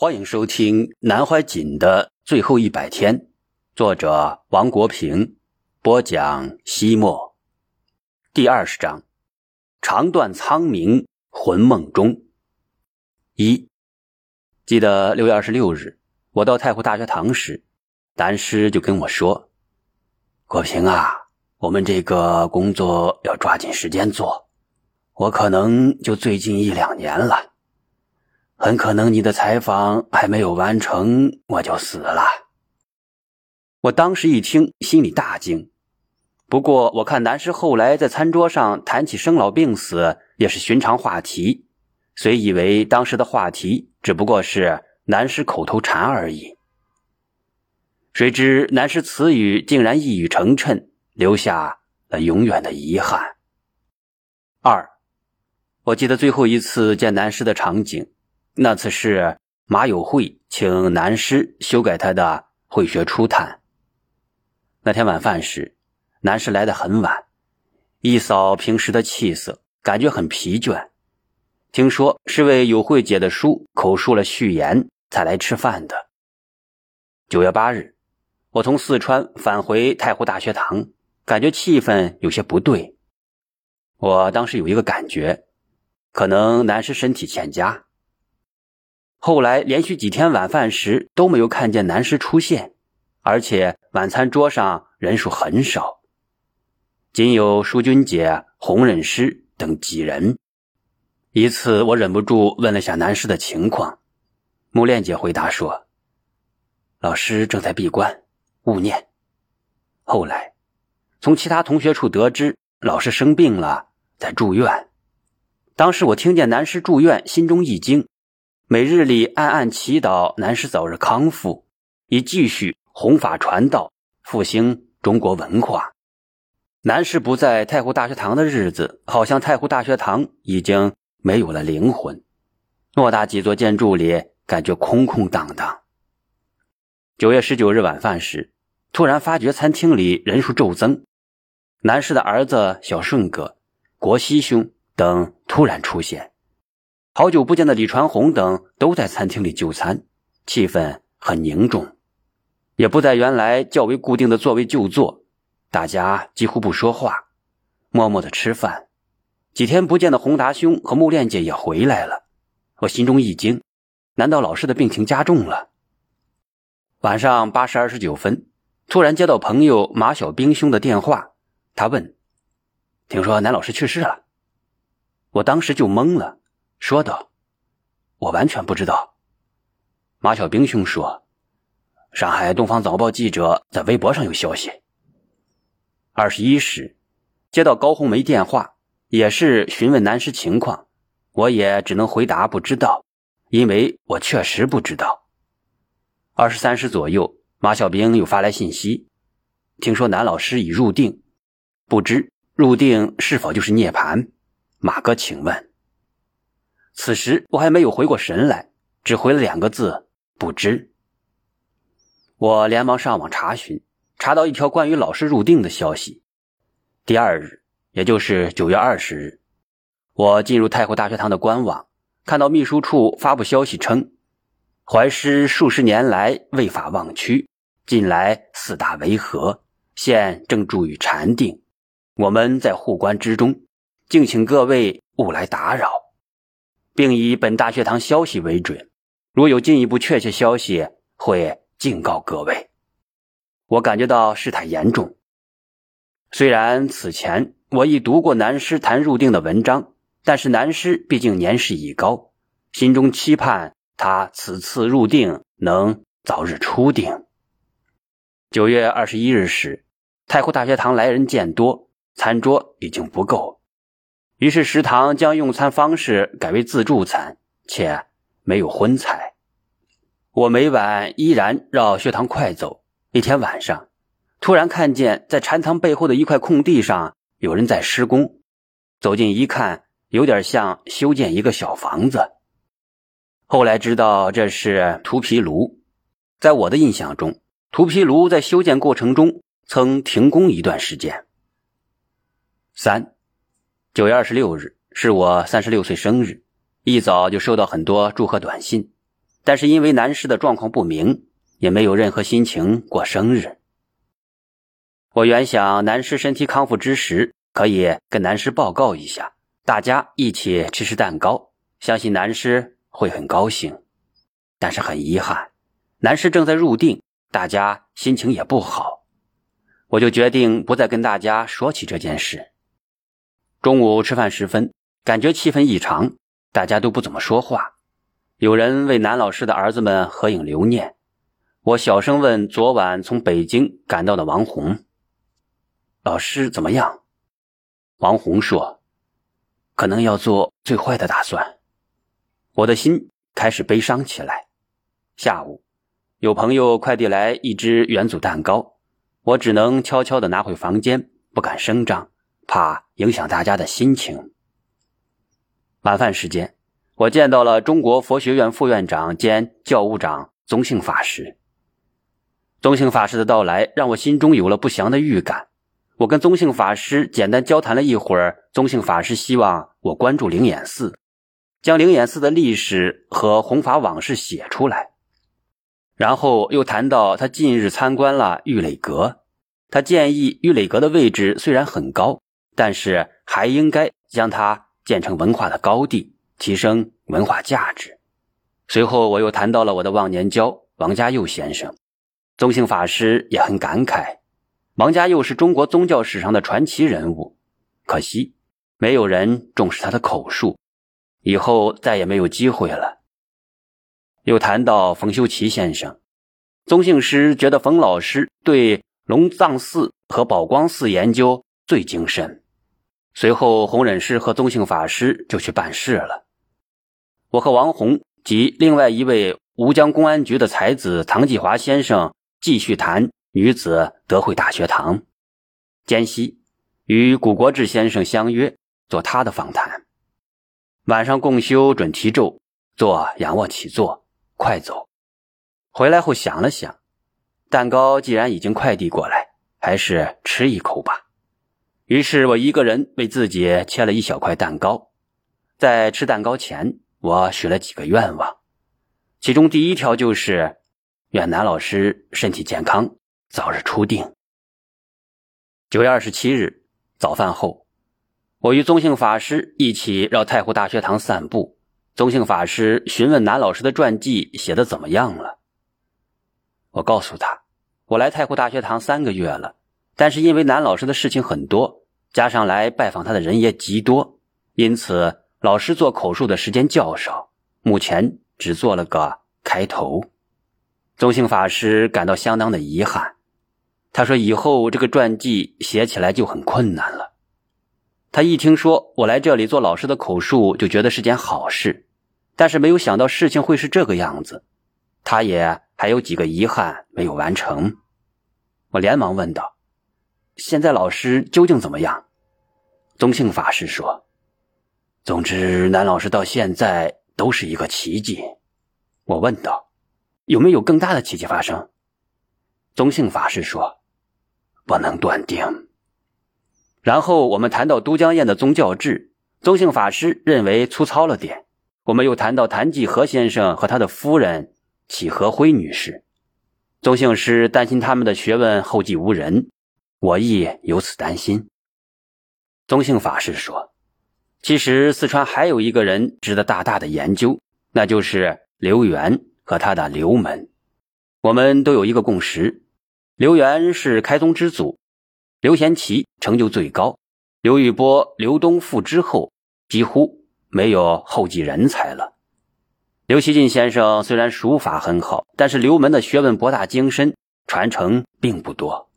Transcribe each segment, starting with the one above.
欢迎收听《南怀瑾的最后一百天》，作者王国平，播讲西莫。第二十章：长断苍冥魂梦中。一，记得六月二十六日，我到太湖大学堂时，南师就跟我说：“国平啊，我们这个工作要抓紧时间做，我可能就最近一两年了。”很可能你的采访还没有完成，我就死了。我当时一听，心里大惊。不过我看南师后来在餐桌上谈起生老病死，也是寻常话题，虽以为当时的话题只不过是南师口头禅而已。谁知南师此语竟然一语成谶，留下了永远的遗憾。二，我记得最后一次见南师的场景。那次是马友会请南师修改他的《会学初探》。那天晚饭时，南师来的很晚，一扫平时的气色，感觉很疲倦。听说是为友会姐的书口述了序言才来吃饭的。九月八日，我从四川返回太湖大学堂，感觉气氛有些不对。我当时有一个感觉，可能南师身体欠佳。后来连续几天晚饭时都没有看见南师出现，而且晚餐桌上人数很少，仅有淑君姐、红忍师等几人。一次，我忍不住问了下南师的情况，木恋姐回答说：“老师正在闭关，勿念。”后来，从其他同学处得知，老师生病了，在住院。当时我听见南师住院，心中一惊。每日里暗暗祈祷南师早日康复，以继续弘法传道，复兴中国文化。南师不在太湖大学堂的日子，好像太湖大学堂已经没有了灵魂。偌大几座建筑里，感觉空空荡荡。九月十九日晚饭时，突然发觉餐厅里人数骤增，南师的儿子小顺哥、国熙兄等突然出现。好久不见的李传红等都在餐厅里就餐，气氛很凝重，也不在原来较为固定的座位就坐，大家几乎不说话，默默的吃饭。几天不见的宏达兄和木莲姐也回来了，我心中一惊，难道老师的病情加重了？晚上八时二十九分，突然接到朋友马小兵兄的电话，他问：“听说南老师去世了？”我当时就懵了。说道：“我完全不知道。”马小兵兄说：“上海东方早报记者在微博上有消息。”二十一时，接到高红梅电话，也是询问南师情况，我也只能回答不知道，因为我确实不知道。二十三时左右，马小兵又发来信息，听说南老师已入定，不知入定是否就是涅槃？马哥，请问。此时我还没有回过神来，只回了两个字：不知。我连忙上网查询，查到一条关于老师入定的消息。第二日，也就是九月二十日，我进入太湖大学堂的官网，看到秘书处发布消息称，怀师数十年来未法忘躯，近来四大为和，现正住于禅定，我们在护关之中，敬请各位勿来打扰。并以本大学堂消息为准，如有进一步确切消息，会警告各位。我感觉到事态严重。虽然此前我已读过南师谈入定的文章，但是南师毕竟年事已高，心中期盼他此次入定能早日出定。九月二十一日时，太湖大学堂来人渐多，餐桌已经不够。于是食堂将用餐方式改为自助餐，且没有荤菜。我每晚依然绕学堂快走。一天晚上，突然看见在禅堂背后的一块空地上有人在施工。走近一看，有点像修建一个小房子。后来知道这是涂皮炉。在我的印象中，涂皮炉在修建过程中曾停工一段时间。三。九月二十六日是我三十六岁生日，一早就收到很多祝贺短信。但是因为南师的状况不明，也没有任何心情过生日。我原想南师身体康复之时，可以跟南师报告一下，大家一起吃吃蛋糕，相信南师会很高兴。但是很遗憾，南师正在入定，大家心情也不好，我就决定不再跟大家说起这件事。中午吃饭时分，感觉气氛异常，大家都不怎么说话。有人为南老师的儿子们合影留念。我小声问昨晚从北京赶到的王红：“老师怎么样？”王红说：“可能要做最坏的打算。”我的心开始悲伤起来。下午，有朋友快递来一只元祖蛋糕，我只能悄悄的拿回房间，不敢声张，怕影响大家的心情。晚饭时间。我见到了中国佛学院副院长兼教务长宗幸法师。宗幸法师的到来让我心中有了不祥的预感。我跟宗幸法师简单交谈了一会儿，宗幸法师希望我关注灵眼寺，将灵眼寺的历史和弘法往事写出来。然后又谈到他近日参观了玉垒阁，他建议玉垒阁的位置虽然很高，但是还应该将它建成文化的高地。提升文化价值。随后，我又谈到了我的忘年交王家佑先生。宗姓法师也很感慨，王家佑是中国宗教史上的传奇人物，可惜没有人重视他的口述，以后再也没有机会了。又谈到冯修齐先生，宗姓师觉得冯老师对龙藏寺和宝光寺研究最精神。随后，弘忍师和宗幸法师就去办事了。我和王红及另外一位吴江公安局的才子唐继华先生继续谈女子德惠大学堂，间隙与古国志先生相约做他的访谈。晚上共修准提咒，做仰卧起坐，快走。回来后想了想，蛋糕既然已经快递过来，还是吃一口吧。于是我一个人为自己切了一小块蛋糕，在吃蛋糕前。我许了几个愿望，其中第一条就是愿南老师身体健康，早日出定。九月二十七日早饭后，我与宗幸法师一起绕太湖大学堂散步。宗幸法师询问南老师的传记写的怎么样了。我告诉他，我来太湖大学堂三个月了，但是因为南老师的事情很多，加上来拜访他的人也极多，因此。老师做口述的时间较少，目前只做了个开头。宗幸法师感到相当的遗憾，他说：“以后这个传记写起来就很困难了。”他一听说我来这里做老师的口述，就觉得是件好事，但是没有想到事情会是这个样子。他也还有几个遗憾没有完成。我连忙问道：“现在老师究竟怎么样？”宗幸法师说。总之，南老师到现在都是一个奇迹。我问道：“有没有更大的奇迹发生？”宗幸法师说：“不能断定。”然后我们谈到都江堰的宗教制，宗幸法师认为粗糙了点。我们又谈到谭继和先生和他的夫人启和辉女士，宗幸师担心他们的学问后继无人，我亦有此担心。宗姓法师说。其实四川还有一个人值得大大的研究，那就是刘源和他的刘门。我们都有一个共识：刘源是开宗之祖，刘贤齐成就最高，刘玉波、刘东富之后几乎没有后继人才了。刘锡进先生虽然书法很好，但是刘门的学问博大精深，传承并不多。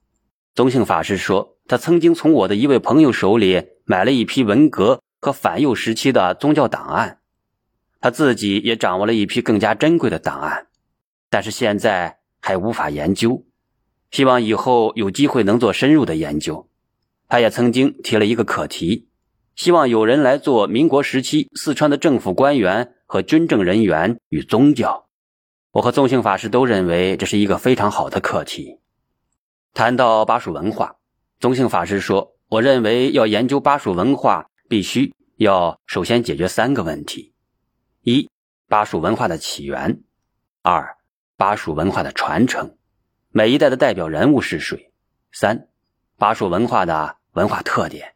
宗幸法师说，他曾经从我的一位朋友手里买了一批文革。和反右时期的宗教档案，他自己也掌握了一批更加珍贵的档案，但是现在还无法研究，希望以后有机会能做深入的研究。他也曾经提了一个课题，希望有人来做民国时期四川的政府官员和军政人员与宗教。我和宗庆法师都认为这是一个非常好的课题。谈到巴蜀文化，宗庆法师说：“我认为要研究巴蜀文化。”必须要首先解决三个问题：一、巴蜀文化的起源；二、巴蜀文化的传承，每一代的代表人物是谁？三、巴蜀文化的文化特点。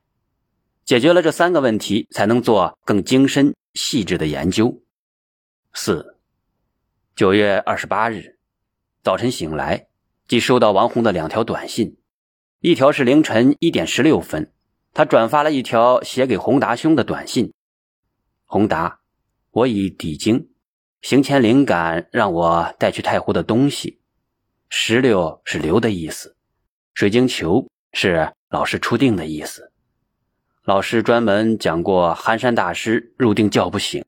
解决了这三个问题，才能做更精深细致的研究。四、九月二十八日早晨醒来，即收到王红的两条短信，一条是凌晨一点十六分，他转发了一条写给洪达兄的短信：“洪达，我已抵京。”行前灵感让我带去太湖的东西，石榴是留的意思，水晶球是老师初定的意思。老师专门讲过，寒山大师入定叫不醒，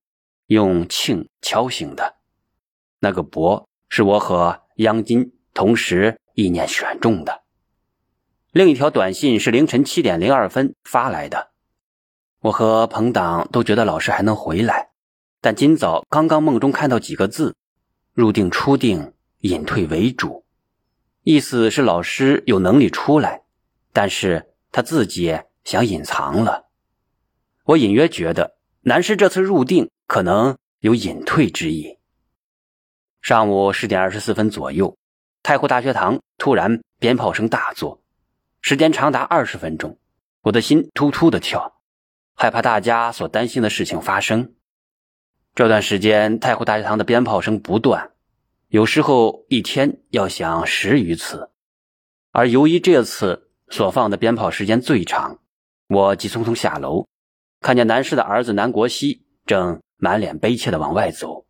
用磬敲醒的。那个钵是我和央金同时意念选中的。另一条短信是凌晨七点零二分发来的，我和彭党都觉得老师还能回来。但今早刚刚梦中看到几个字：“入定出定，隐退为主。”意思是老师有能力出来，但是他自己想隐藏了。我隐约觉得南师这次入定可能有隐退之意。上午十点二十四分左右，太湖大学堂突然鞭炮声大作，时间长达二十分钟，我的心突突的跳，害怕大家所担心的事情发生。这段时间，太湖大学堂的鞭炮声不断，有时候一天要响十余次。而由于这次所放的鞭炮时间最长，我急匆匆下楼，看见南师的儿子南国熙正满脸悲切的往外走。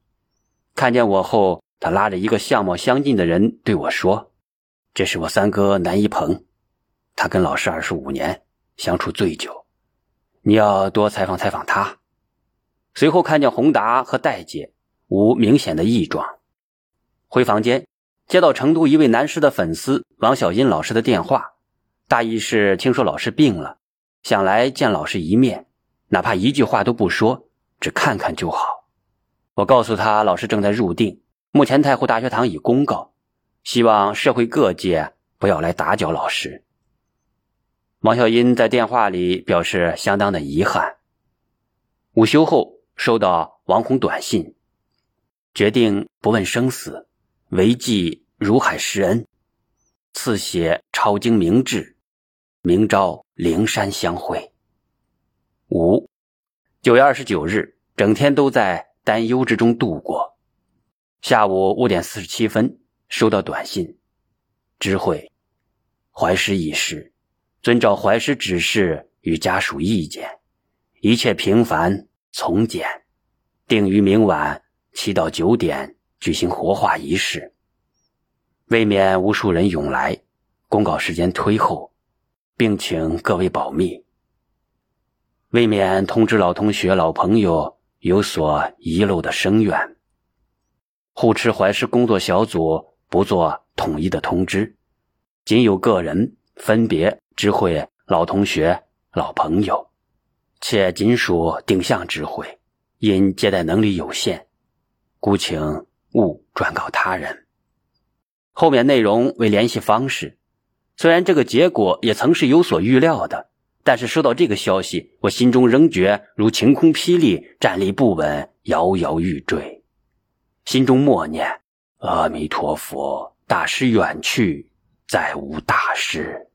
看见我后，他拉着一个相貌相近的人对我说：“这是我三哥南一鹏，他跟老师二十五年，相处最久，你要多采访采访他。”随后看见宏达和戴姐无明显的异状，回房间接到成都一位男师的粉丝王小英老师的电话，大意是听说老师病了，想来见老师一面，哪怕一句话都不说，只看看就好。我告诉他，老师正在入定，目前太湖大学堂已公告，希望社会各界不要来打搅老师。王小英在电话里表示相当的遗憾。午休后。收到王红短信，决定不问生死，唯记如海施恩，赐写抄经明志，明朝灵山相会。五九月二十九日，整天都在担忧之中度过。下午五点四十七分，收到短信，知会怀师已逝，遵照怀师指示与家属意见，一切平凡。从简，定于明晚七到九点举行火化仪式。未免无数人涌来，公告时间推后，并请各位保密。未免通知老同学、老朋友有所遗漏的声援。护持怀师工作小组不做统一的通知，仅有个人分别知会老同学、老朋友。且仅属定向知会，因接待能力有限，故请勿转告他人。后面内容为联系方式。虽然这个结果也曾是有所预料的，但是收到这个消息，我心中仍觉如晴空霹雳，站立不稳，摇摇欲坠。心中默念：“阿弥陀佛，大师远去，再无大师。”